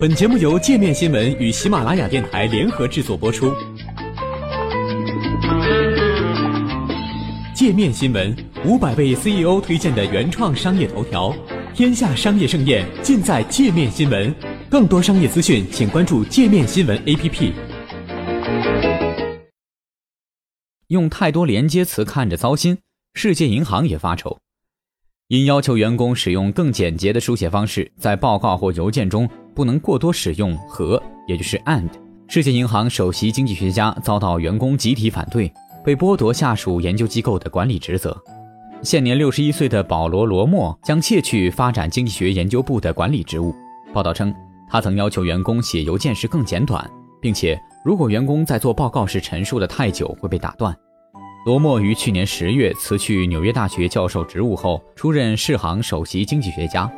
本节目由界面新闻与喜马拉雅电台联合制作播出。界面新闻五百位 CEO 推荐的原创商业头条，天下商业盛宴尽在界面新闻。更多商业资讯，请关注界面新闻 APP。用太多连接词看着糟心，世界银行也发愁。因要求员工使用更简洁的书写方式，在报告或邮件中不能过多使用和，也就是 and。世界银行首席经济学家遭到员工集体反对，被剥夺下属研究机构的管理职责。现年六十一岁的保罗·罗默将卸去发展经济学研究部的管理职务。报道称，他曾要求员工写邮件时更简短，并且如果员工在做报告时陈述的太久，会被打断。罗默于去年十月辞去纽约大学教授职务后，出任世行首席经济学家。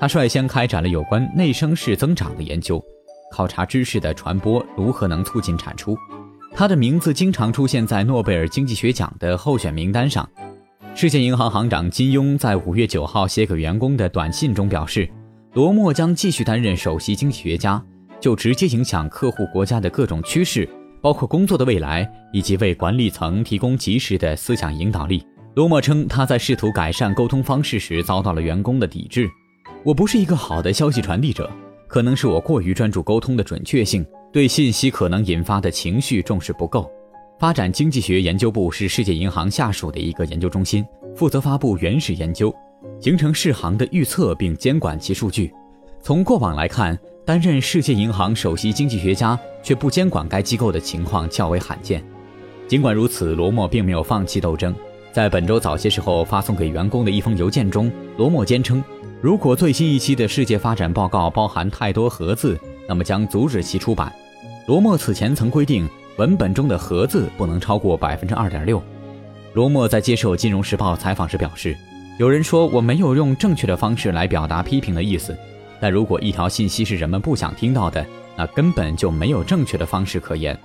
他率先开展了有关内生式增长的研究，考察知识的传播如何能促进产出。他的名字经常出现在诺贝尔经济学奖的候选名单上。世界银行行长金庸在五月九号写给员工的短信中表示，罗默将继续担任首席经济学家，就直接影响客户国家的各种趋势。包括工作的未来，以及为管理层提供及时的思想引导力。罗默称，他在试图改善沟通方式时遭到了员工的抵制。我不是一个好的消息传递者，可能是我过于专注沟通的准确性，对信息可能引发的情绪重视不够。发展经济学研究部是世界银行下属的一个研究中心，负责发布原始研究，形成世行的预测并监管其数据。从过往来看。担任世界银行首席经济学家却不监管该机构的情况较为罕见。尽管如此，罗默并没有放弃斗争。在本周早些时候发送给员工的一封邮件中，罗默坚称，如果最新一期的世界发展报告包含太多盒字，那么将阻止其出版。罗默此前曾规定，文本中的盒字不能超过百分之二点六。罗默在接受《金融时报》采访时表示：“有人说我没有用正确的方式来表达批评的意思。”但如果一条信息是人们不想听到的，那根本就没有正确的方式可言。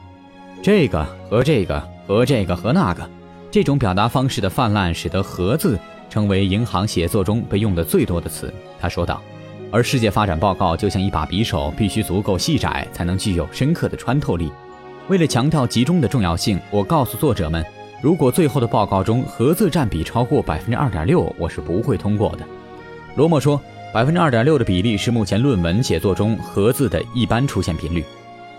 这个和这个和这个和那个，这种表达方式的泛滥，使得“和”字成为银行写作中被用的最多的词。他说道。而世界发展报告就像一把匕首，必须足够细窄，才能具有深刻的穿透力。为了强调集中的重要性，我告诉作者们，如果最后的报告中“和”字占比超过百分之二点六，我是不会通过的。罗默说。百分之二点六的比例是目前论文写作中“和”字的一般出现频率，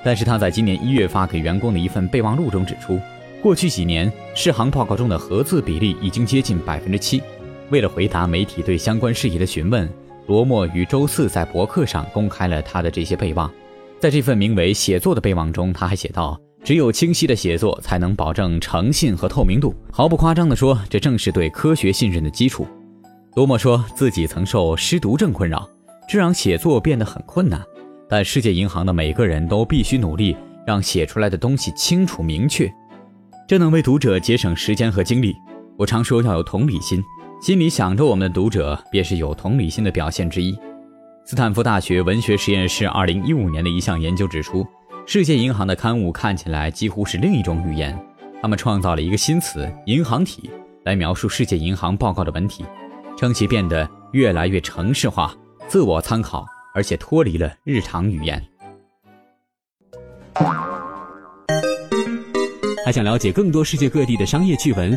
但是他在今年一月发给员工的一份备忘录中指出，过去几年世行报告中的“和”字比例已经接近百分之七。为了回答媒体对相关事宜的询问，罗默于周四在博客上公开了他的这些备忘。在这份名为“写作”的备忘中，他还写道：“只有清晰的写作才能保证诚信和透明度。毫不夸张地说，这正是对科学信任的基础。”罗默说自己曾受失读症困扰，这让写作变得很困难。但世界银行的每个人都必须努力，让写出来的东西清楚明确，这能为读者节省时间和精力。我常说要有同理心，心里想着我们的读者，便是有同理心的表现之一。斯坦福大学文学实验室2015年的一项研究指出，世界银行的刊物看起来几乎是另一种语言。他们创造了一个新词“银行体”来描述世界银行报告的文体。称其变得越来越城市化、自我参考，而且脱离了日常语言。还想了解更多世界各地的商业趣闻，